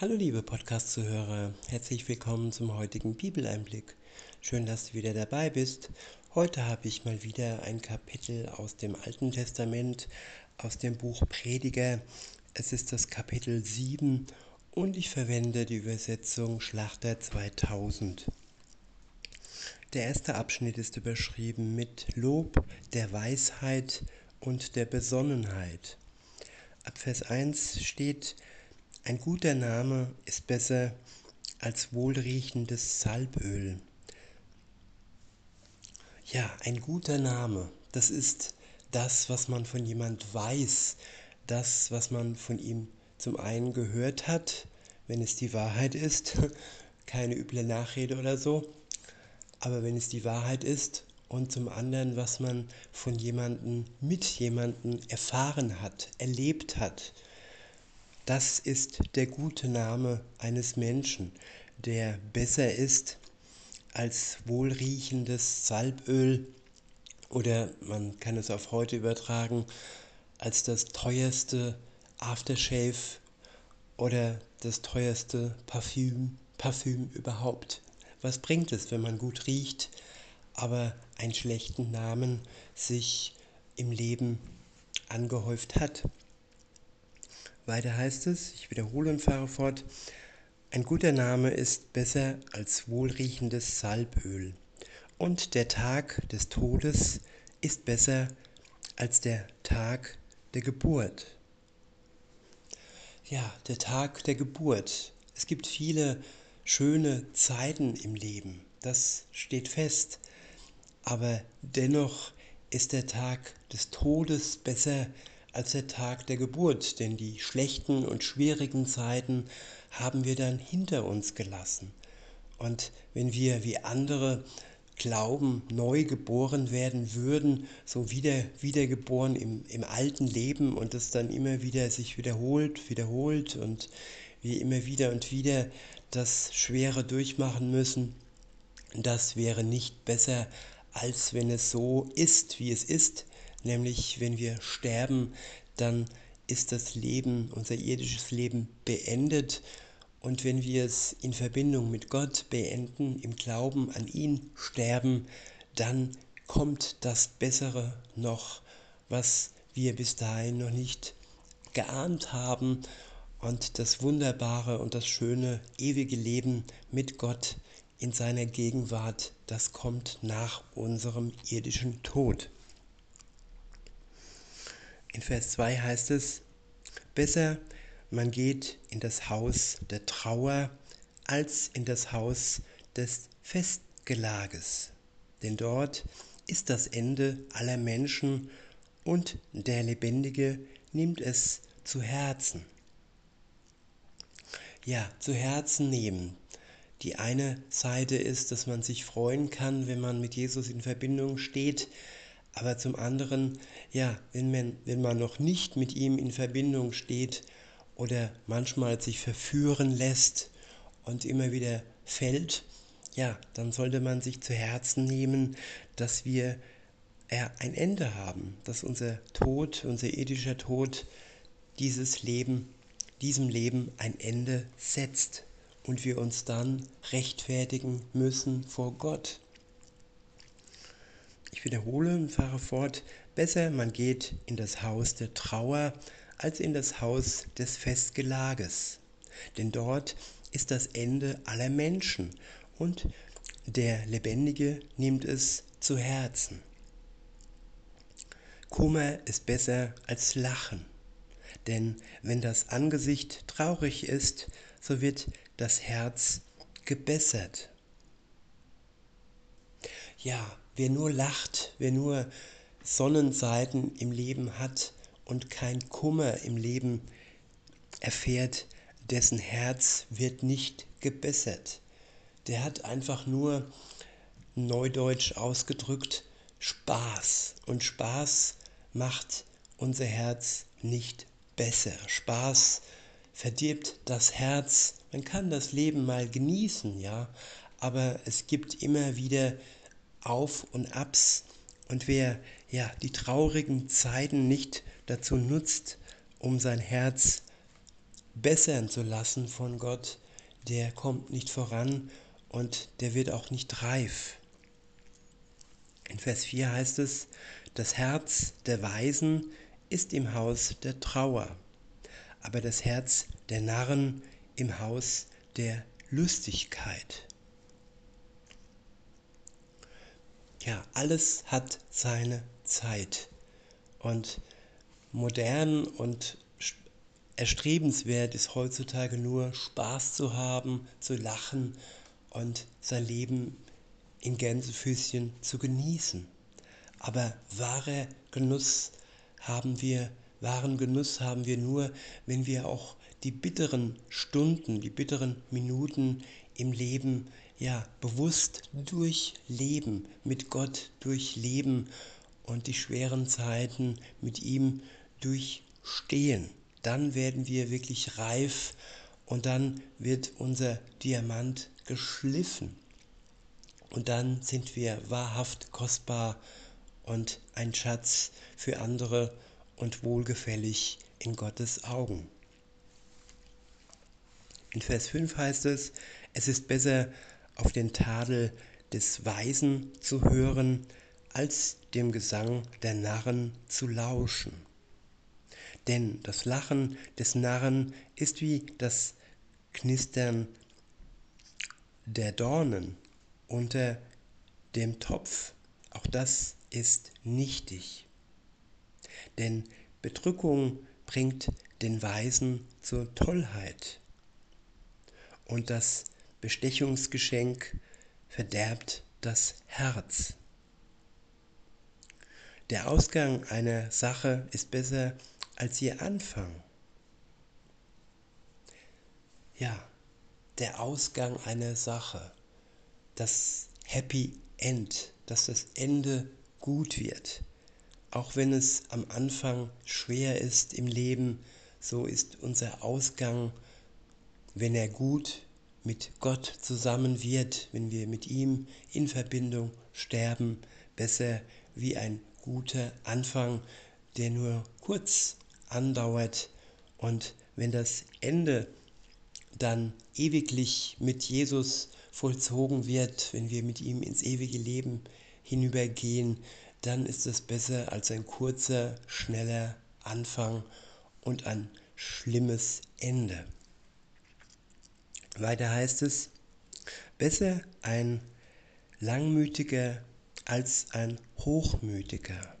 Hallo liebe Podcast-Zuhörer, herzlich willkommen zum heutigen Bibeleinblick. Schön, dass du wieder dabei bist. Heute habe ich mal wieder ein Kapitel aus dem Alten Testament, aus dem Buch Prediger. Es ist das Kapitel 7 und ich verwende die Übersetzung Schlachter 2000. Der erste Abschnitt ist überschrieben mit Lob der Weisheit und der Besonnenheit. Ab Vers 1 steht, ein guter Name ist besser als wohlriechendes Salböl. Ja, ein guter Name, das ist das, was man von jemand weiß, das, was man von ihm zum einen gehört hat, wenn es die Wahrheit ist, keine üble Nachrede oder so, aber wenn es die Wahrheit ist und zum anderen, was man von jemandem mit jemandem erfahren hat, erlebt hat, das ist der gute Name eines Menschen, der besser ist als wohlriechendes Salböl oder man kann es auf heute übertragen als das teuerste Aftershave oder das teuerste Parfüm, Parfüm überhaupt. Was bringt es, wenn man gut riecht, aber einen schlechten Namen sich im Leben angehäuft hat? Weiter heißt es, ich wiederhole und fahre fort, ein guter Name ist besser als wohlriechendes Salböl. Und der Tag des Todes ist besser als der Tag der Geburt. Ja, der Tag der Geburt. Es gibt viele schöne Zeiten im Leben, das steht fest. Aber dennoch ist der Tag des Todes besser als als der Tag der Geburt, denn die schlechten und schwierigen Zeiten haben wir dann hinter uns gelassen. Und wenn wir wie andere glauben, neu geboren werden würden, so wieder wiedergeboren im, im alten Leben und es dann immer wieder sich wiederholt, wiederholt und wir immer wieder und wieder das Schwere durchmachen müssen, das wäre nicht besser, als wenn es so ist, wie es ist, nämlich wenn wir sterben, dann ist das Leben, unser irdisches Leben beendet. Und wenn wir es in Verbindung mit Gott beenden, im Glauben an ihn sterben, dann kommt das Bessere noch, was wir bis dahin noch nicht geahnt haben. Und das wunderbare und das schöne ewige Leben mit Gott in seiner Gegenwart, das kommt nach unserem irdischen Tod. In Vers 2 heißt es, besser man geht in das Haus der Trauer als in das Haus des Festgelages, denn dort ist das Ende aller Menschen und der Lebendige nimmt es zu Herzen. Ja, zu Herzen nehmen. Die eine Seite ist, dass man sich freuen kann, wenn man mit Jesus in Verbindung steht, aber zum anderen, ja, wenn man, wenn man noch nicht mit ihm in Verbindung steht oder manchmal sich verführen lässt und immer wieder fällt, ja, dann sollte man sich zu Herzen nehmen, dass wir ja, ein Ende haben, dass unser Tod, unser ethischer Tod, dieses Leben, diesem Leben ein Ende setzt und wir uns dann rechtfertigen müssen vor Gott. Ich wiederhole und fahre fort. Besser man geht in das Haus der Trauer als in das Haus des Festgelages. Denn dort ist das Ende aller Menschen und der Lebendige nimmt es zu Herzen. Kummer ist besser als Lachen, denn wenn das Angesicht traurig ist, so wird das Herz gebessert. Ja, Wer nur lacht, wer nur Sonnenseiten im Leben hat und kein Kummer im Leben erfährt, dessen Herz wird nicht gebessert. Der hat einfach nur, neudeutsch ausgedrückt, Spaß. Und Spaß macht unser Herz nicht besser. Spaß verdirbt das Herz. Man kann das Leben mal genießen, ja, aber es gibt immer wieder auf und Abs. Und wer ja die traurigen Zeiten nicht dazu nutzt, um sein Herz bessern zu lassen von Gott, der kommt nicht voran und der wird auch nicht reif. In Vers 4 heißt es, das Herz der Weisen ist im Haus der Trauer, aber das Herz der Narren im Haus der Lustigkeit. Ja, alles hat seine Zeit. Und modern und erstrebenswert ist heutzutage nur Spaß zu haben, zu lachen und sein Leben in Gänsefüßchen zu genießen. Aber wahre Genuss haben wir, wahren Genuss haben wir nur, wenn wir auch die bitteren Stunden, die bitteren Minuten im Leben ja bewusst durchleben, mit Gott durchleben und die schweren Zeiten mit ihm durchstehen. Dann werden wir wirklich reif und dann wird unser Diamant geschliffen. Und dann sind wir wahrhaft kostbar und ein Schatz für andere und wohlgefällig in Gottes Augen. In Vers 5 heißt es, es ist besser auf den Tadel des Weisen zu hören, als dem Gesang der Narren zu lauschen. Denn das Lachen des Narren ist wie das Knistern der Dornen unter dem Topf. Auch das ist nichtig. Denn Bedrückung bringt den Weisen zur Tollheit. Und das Bestechungsgeschenk verderbt das Herz. Der Ausgang einer Sache ist besser als ihr Anfang. Ja, der Ausgang einer Sache, das Happy End, dass das Ende gut wird. Auch wenn es am Anfang schwer ist im Leben, so ist unser Ausgang, wenn er gut mit Gott zusammen wird, wenn wir mit ihm in Verbindung sterben, besser wie ein guter Anfang, der nur kurz andauert und wenn das Ende dann ewiglich mit Jesus vollzogen wird, wenn wir mit ihm ins ewige Leben hinübergehen, dann ist es besser als ein kurzer, schneller Anfang und ein schlimmes Ende. Weiter heißt es, besser ein langmütiger als ein hochmütiger.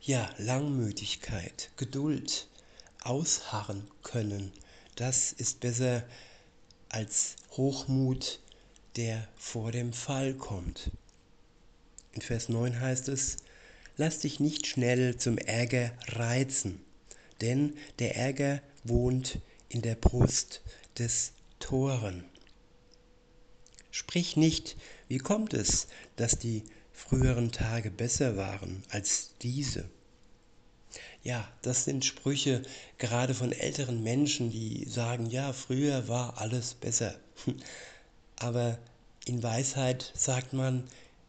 Ja, Langmütigkeit, Geduld, ausharren können, das ist besser als Hochmut, der vor dem Fall kommt. In Vers 9 heißt es, lass dich nicht schnell zum Ärger reizen, denn der Ärger wohnt in der Brust des Toren. Sprich nicht, wie kommt es, dass die früheren Tage besser waren als diese? Ja, das sind Sprüche gerade von älteren Menschen, die sagen, ja, früher war alles besser. Aber in Weisheit sagt man,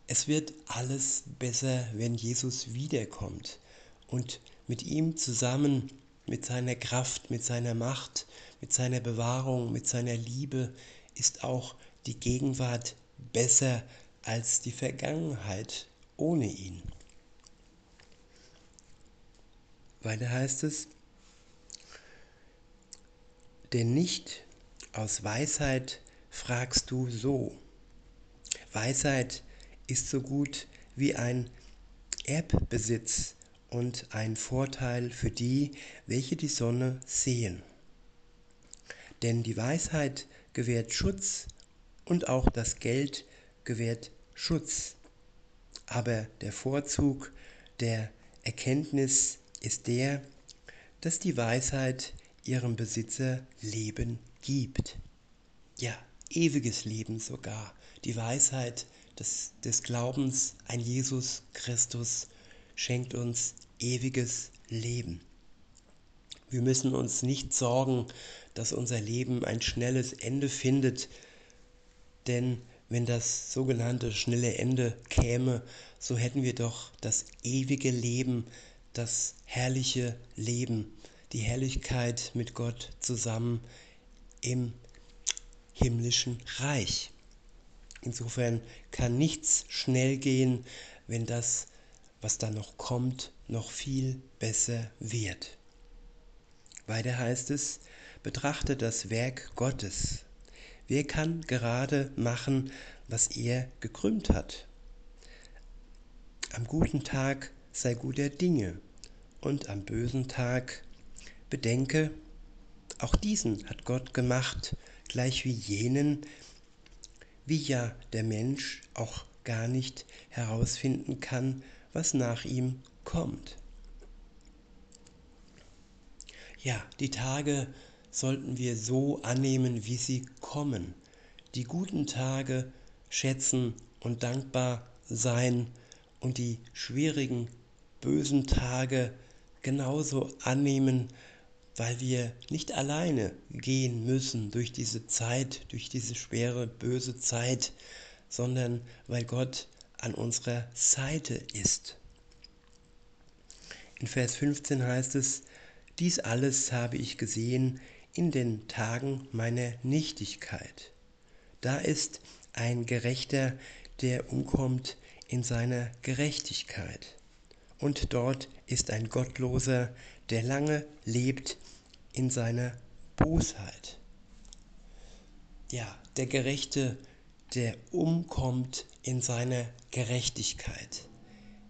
es wird alles besser, wenn Jesus wiederkommt und mit ihm zusammen, mit seiner Kraft, mit seiner Macht, mit seiner Bewahrung, mit seiner Liebe ist auch die Gegenwart besser als die Vergangenheit ohne ihn. Weiter heißt es, denn nicht aus Weisheit fragst du so. Weisheit ist so gut wie ein Erbbesitz und ein Vorteil für die, welche die Sonne sehen. Denn die Weisheit gewährt Schutz und auch das Geld gewährt Schutz. Aber der Vorzug der Erkenntnis ist der, dass die Weisheit ihrem Besitzer Leben gibt. Ja, ewiges Leben sogar. Die Weisheit des, des Glaubens an Jesus Christus schenkt uns ewiges Leben. Wir müssen uns nicht sorgen, dass unser Leben ein schnelles Ende findet, denn wenn das sogenannte schnelle Ende käme, so hätten wir doch das ewige Leben, das herrliche Leben, die Herrlichkeit mit Gott zusammen im himmlischen Reich. Insofern kann nichts schnell gehen, wenn das, was da noch kommt, noch viel besser wird. Weiter heißt es, betrachte das Werk Gottes. Wer kann gerade machen, was er gekrümmt hat? Am guten Tag sei guter Dinge und am bösen Tag bedenke, auch diesen hat Gott gemacht, gleich wie jenen, wie ja der Mensch auch gar nicht herausfinden kann, was nach ihm kommt. Ja, die Tage sollten wir so annehmen, wie sie kommen. Die guten Tage schätzen und dankbar sein und die schwierigen, bösen Tage genauso annehmen, weil wir nicht alleine gehen müssen durch diese Zeit, durch diese schwere, böse Zeit, sondern weil Gott an unserer Seite ist. In Vers 15 heißt es, dies alles habe ich gesehen in den Tagen meiner Nichtigkeit. Da ist ein Gerechter, der umkommt in seiner Gerechtigkeit. Und dort ist ein Gottloser, der lange lebt in seiner Bosheit. Ja, der Gerechte, der umkommt in seiner Gerechtigkeit.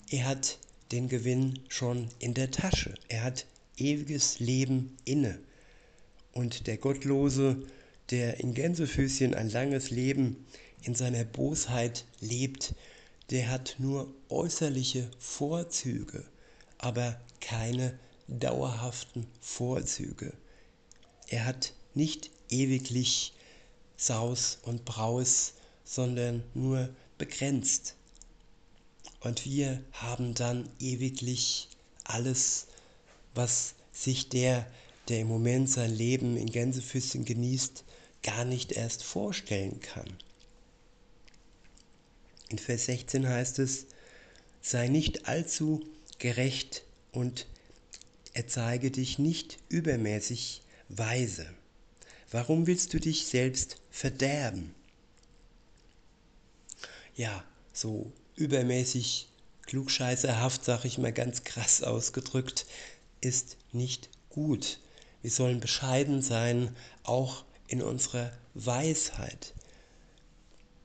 Er hat den Gewinn schon in der Tasche. Er hat ewiges Leben inne. Und der Gottlose, der in Gänsefüßchen ein langes Leben in seiner Bosheit lebt, der hat nur äußerliche Vorzüge, aber keine dauerhaften Vorzüge. Er hat nicht ewiglich Saus und Braus, sondern nur begrenzt. Und wir haben dann ewiglich alles was sich der, der im Moment sein Leben in Gänsefüßchen genießt, gar nicht erst vorstellen kann. In Vers 16 heißt es, sei nicht allzu gerecht und erzeige dich nicht übermäßig weise. Warum willst du dich selbst verderben? Ja, so übermäßig klugscheißerhaft, sag ich mal ganz krass ausgedrückt, ist nicht gut. Wir sollen bescheiden sein, auch in unserer Weisheit.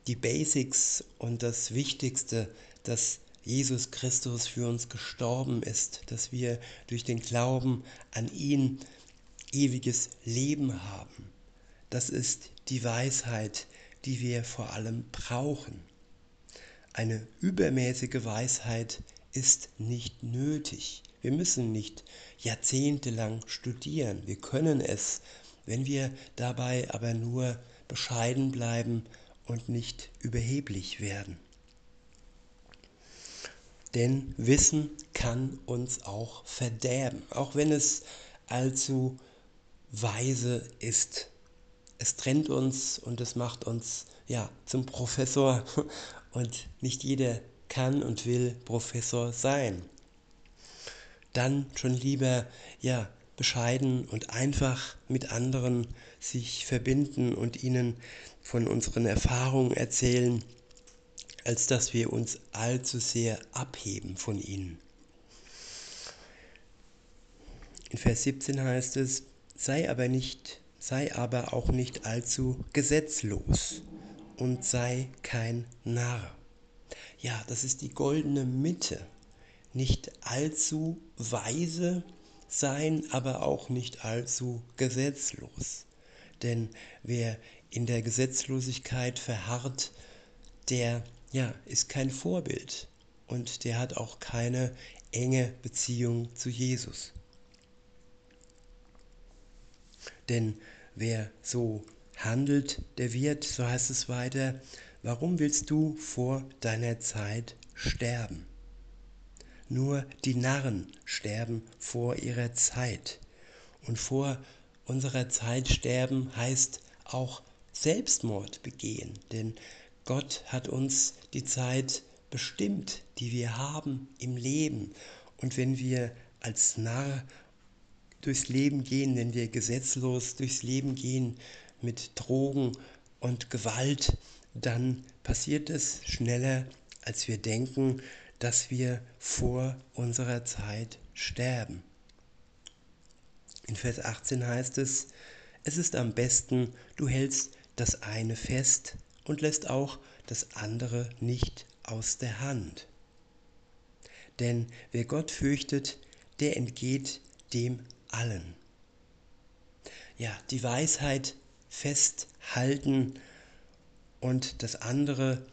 Die Basics und das Wichtigste, dass Jesus Christus für uns gestorben ist, dass wir durch den Glauben an ihn ewiges Leben haben. Das ist die Weisheit, die wir vor allem brauchen. Eine übermäßige Weisheit ist nicht nötig. Wir müssen nicht jahrzehntelang studieren. Wir können es, wenn wir dabei aber nur bescheiden bleiben und nicht überheblich werden. Denn Wissen kann uns auch verderben, auch wenn es allzu weise ist. Es trennt uns und es macht uns ja zum Professor und nicht jeder kann und will Professor sein dann schon lieber ja bescheiden und einfach mit anderen sich verbinden und ihnen von unseren Erfahrungen erzählen, als dass wir uns allzu sehr abheben von ihnen. In Vers 17 heißt es, sei aber nicht, sei aber auch nicht allzu gesetzlos und sei kein Narr. Ja, das ist die goldene Mitte nicht allzu weise sein, aber auch nicht allzu gesetzlos. Denn wer in der Gesetzlosigkeit verharrt, der ja, ist kein Vorbild und der hat auch keine enge Beziehung zu Jesus. Denn wer so handelt, der wird, so heißt es weiter, warum willst du vor deiner Zeit sterben? Nur die Narren sterben vor ihrer Zeit. Und vor unserer Zeit sterben heißt auch Selbstmord begehen, denn Gott hat uns die Zeit bestimmt, die wir haben im Leben. Und wenn wir als Narr durchs Leben gehen, wenn wir gesetzlos durchs Leben gehen mit Drogen und Gewalt, dann passiert es schneller, als wir denken, dass wir vor unserer Zeit sterben. In Vers 18 heißt es, es ist am besten, du hältst das eine fest und lässt auch das andere nicht aus der Hand. Denn wer Gott fürchtet, der entgeht dem allen. Ja, die Weisheit festhalten und das andere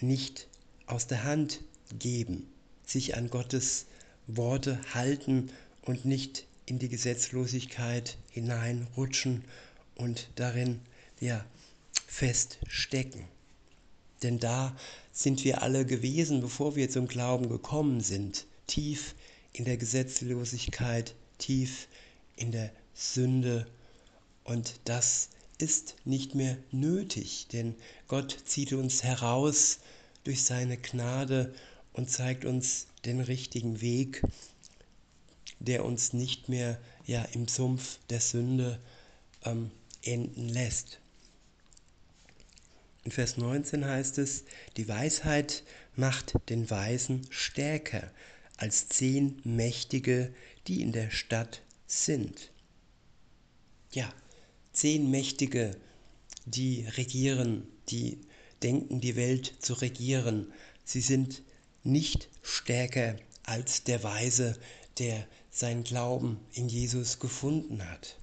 nicht aus der Hand geben, sich an Gottes Worte halten und nicht in die Gesetzlosigkeit hineinrutschen und darin ja feststecken. Denn da sind wir alle gewesen, bevor wir zum Glauben gekommen sind, tief in der Gesetzlosigkeit, tief in der Sünde. Und das ist nicht mehr nötig, denn Gott zieht uns heraus durch seine Gnade und zeigt uns den richtigen Weg, der uns nicht mehr ja, im Sumpf der Sünde ähm, enden lässt. In Vers 19 heißt es, die Weisheit macht den Weisen stärker als zehn Mächtige, die in der Stadt sind. Ja, zehn Mächtige, die regieren, die denken, die Welt zu regieren. Sie sind nicht stärker als der Weise, der sein Glauben in Jesus gefunden hat.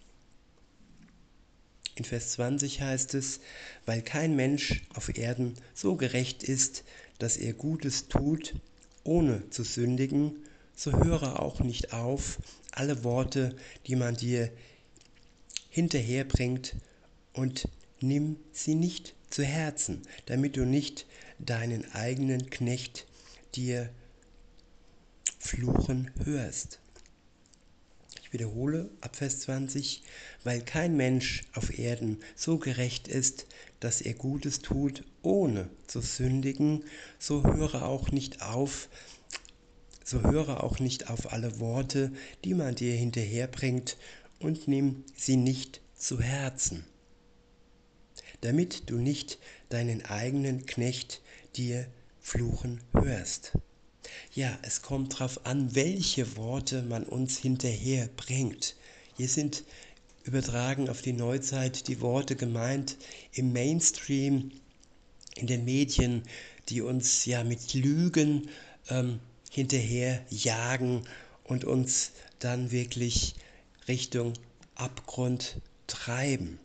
In Vers 20 heißt es, weil kein Mensch auf Erden so gerecht ist, dass er Gutes tut, ohne zu sündigen, so höre auch nicht auf, alle Worte, die man dir hinterherbringt, und nimm sie nicht zu Herzen, damit du nicht deinen eigenen Knecht dir fluchen hörst. Ich wiederhole ab Vers 20, weil kein Mensch auf Erden so gerecht ist, dass er Gutes tut, ohne zu sündigen, so höre auch nicht auf, so höre auch nicht auf alle Worte, die man dir hinterherbringt, und nimm sie nicht zu Herzen, damit du nicht deinen eigenen Knecht dir fluchen hörst. Ja, es kommt darauf an, welche Worte man uns hinterher bringt. Hier sind übertragen auf die Neuzeit die Worte gemeint im Mainstream, in den Medien, die uns ja mit Lügen ähm, hinterher jagen und uns dann wirklich Richtung Abgrund treiben.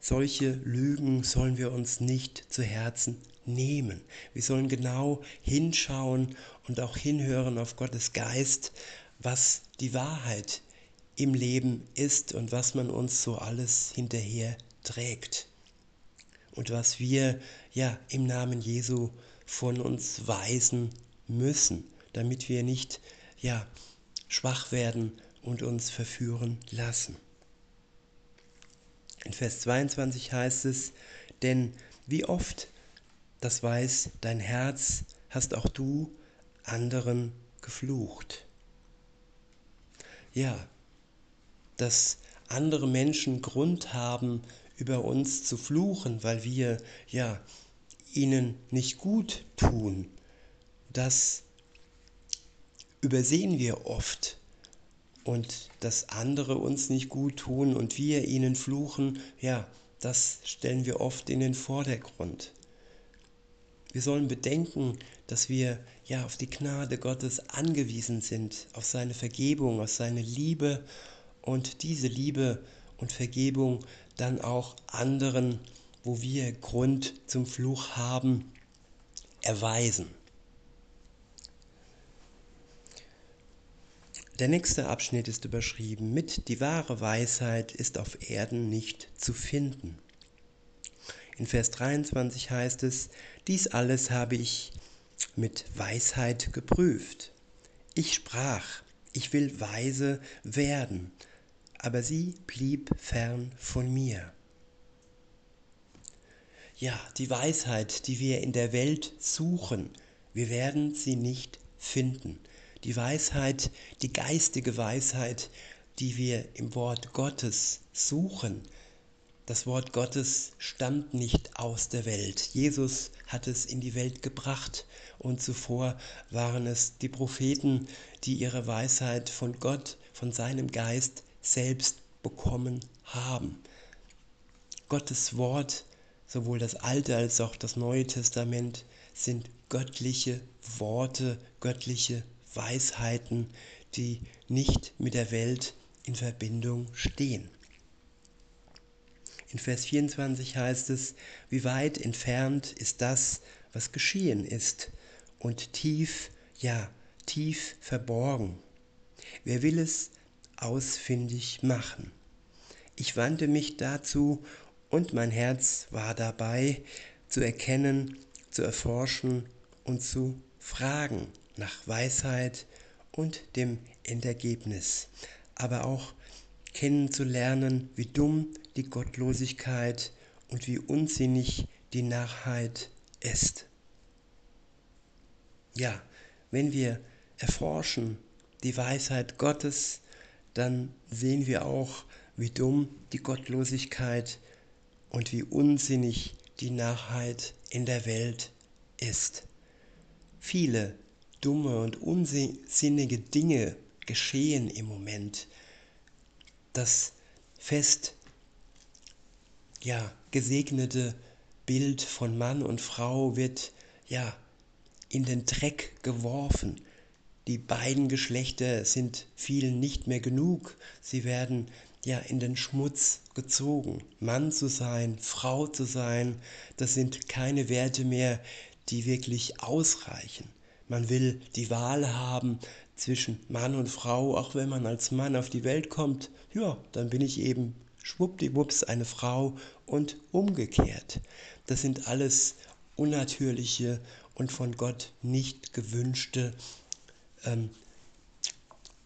Solche Lügen sollen wir uns nicht zu Herzen nehmen. Wir sollen genau hinschauen und auch hinhören auf Gottes Geist, was die Wahrheit im Leben ist und was man uns so alles hinterher trägt. Und was wir ja im Namen Jesu von uns weisen müssen, damit wir nicht ja schwach werden und uns verführen lassen. In Vers 22 heißt es, denn wie oft das weiß dein Herz, hast auch du anderen geflucht. Ja, dass andere Menschen Grund haben, über uns zu fluchen, weil wir ja ihnen nicht gut tun. Das übersehen wir oft. Und dass andere uns nicht gut tun und wir ihnen fluchen, ja, das stellen wir oft in den Vordergrund. Wir sollen bedenken, dass wir ja auf die Gnade Gottes angewiesen sind, auf seine Vergebung, auf seine Liebe und diese Liebe und Vergebung dann auch anderen, wo wir Grund zum Fluch haben, erweisen. Der nächste Abschnitt ist überschrieben mit Die wahre Weisheit ist auf Erden nicht zu finden. In Vers 23 heißt es, dies alles habe ich mit Weisheit geprüft. Ich sprach, ich will weise werden, aber sie blieb fern von mir. Ja, die Weisheit, die wir in der Welt suchen, wir werden sie nicht finden. Die Weisheit, die geistige Weisheit, die wir im Wort Gottes suchen. Das Wort Gottes stammt nicht aus der Welt. Jesus hat es in die Welt gebracht und zuvor waren es die Propheten, die ihre Weisheit von Gott, von seinem Geist selbst bekommen haben. Gottes Wort, sowohl das Alte als auch das Neue Testament, sind göttliche Worte, göttliche Weisheiten, die nicht mit der Welt in Verbindung stehen. In Vers 24 heißt es, wie weit entfernt ist das, was geschehen ist, und tief, ja, tief verborgen. Wer will es ausfindig machen? Ich wandte mich dazu, und mein Herz war dabei, zu erkennen, zu erforschen und zu fragen nach Weisheit und dem Endergebnis, aber auch kennenzulernen, wie dumm die Gottlosigkeit und wie unsinnig die Narrheit ist. Ja, wenn wir erforschen die Weisheit Gottes, dann sehen wir auch, wie dumm die Gottlosigkeit und wie unsinnig die Narrheit in der Welt ist. Viele dumme und unsinnige Dinge geschehen im Moment. Das fest ja gesegnete Bild von Mann und Frau wird ja in den Dreck geworfen. Die beiden Geschlechter sind vielen nicht mehr genug. Sie werden ja in den Schmutz gezogen. Mann zu sein, Frau zu sein, das sind keine Werte mehr, die wirklich ausreichen. Man will die Wahl haben zwischen Mann und Frau, auch wenn man als Mann auf die Welt kommt, ja, dann bin ich eben schwuppdiwupps eine Frau und umgekehrt. Das sind alles unnatürliche und von Gott nicht gewünschte ähm,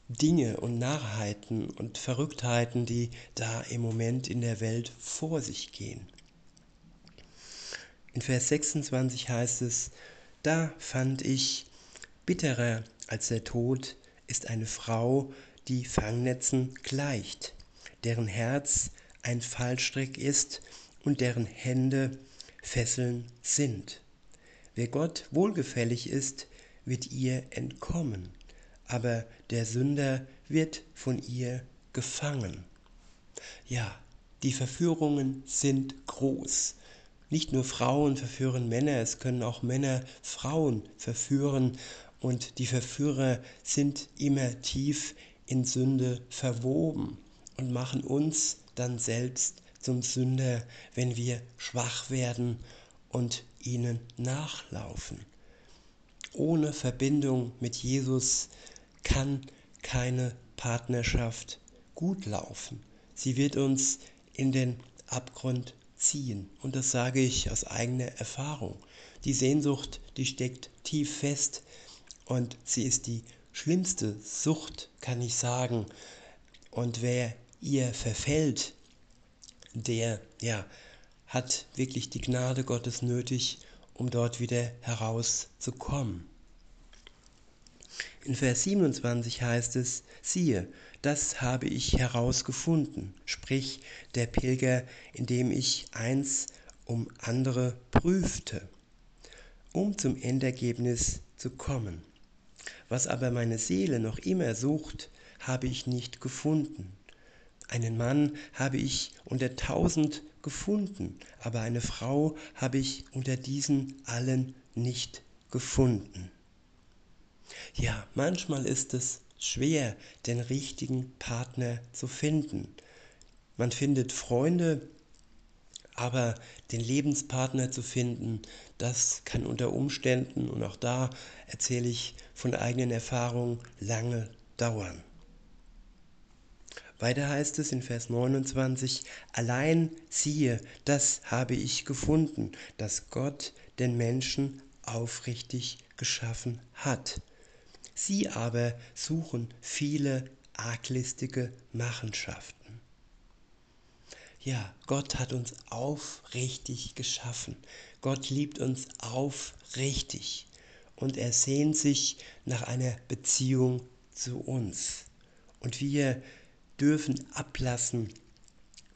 Dinge und Narrheiten und Verrücktheiten, die da im Moment in der Welt vor sich gehen. In Vers 26 heißt es, da fand ich Bitterer als der Tod ist eine Frau, die Fangnetzen gleicht, deren Herz ein Fallstrick ist und deren Hände Fesseln sind. Wer Gott wohlgefällig ist, wird ihr entkommen, aber der Sünder wird von ihr gefangen. Ja, die Verführungen sind groß. Nicht nur Frauen verführen Männer, es können auch Männer Frauen verführen und die Verführer sind immer tief in Sünde verwoben und machen uns dann selbst zum Sünder, wenn wir schwach werden und ihnen nachlaufen. Ohne Verbindung mit Jesus kann keine Partnerschaft gut laufen. Sie wird uns in den Abgrund ziehen. Und das sage ich aus eigener Erfahrung. Die Sehnsucht, die steckt tief fest und sie ist die schlimmste Sucht, kann ich sagen. Und wer ihr verfällt, der ja, hat wirklich die Gnade Gottes nötig, um dort wieder herauszukommen. In Vers 27 heißt es, siehe, das habe ich herausgefunden, sprich der Pilger, indem ich eins um andere prüfte, um zum Endergebnis zu kommen. Was aber meine Seele noch immer sucht, habe ich nicht gefunden. Einen Mann habe ich unter tausend gefunden, aber eine Frau habe ich unter diesen allen nicht gefunden. Ja, manchmal ist es schwer, den richtigen Partner zu finden. Man findet Freunde, aber den Lebenspartner zu finden, das kann unter Umständen, und auch da erzähle ich von eigenen Erfahrungen, lange dauern. Weiter heißt es in Vers 29, allein siehe, das habe ich gefunden, dass Gott den Menschen aufrichtig geschaffen hat. Sie aber suchen viele arglistige Machenschaften. Ja, Gott hat uns aufrichtig geschaffen. Gott liebt uns aufrichtig und er sehnt sich nach einer Beziehung zu uns. Und wir dürfen ablassen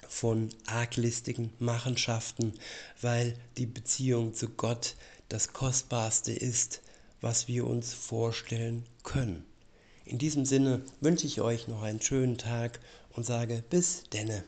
von arglistigen Machenschaften, weil die Beziehung zu Gott das Kostbarste ist, was wir uns vorstellen können. In diesem Sinne wünsche ich euch noch einen schönen Tag und sage bis denne.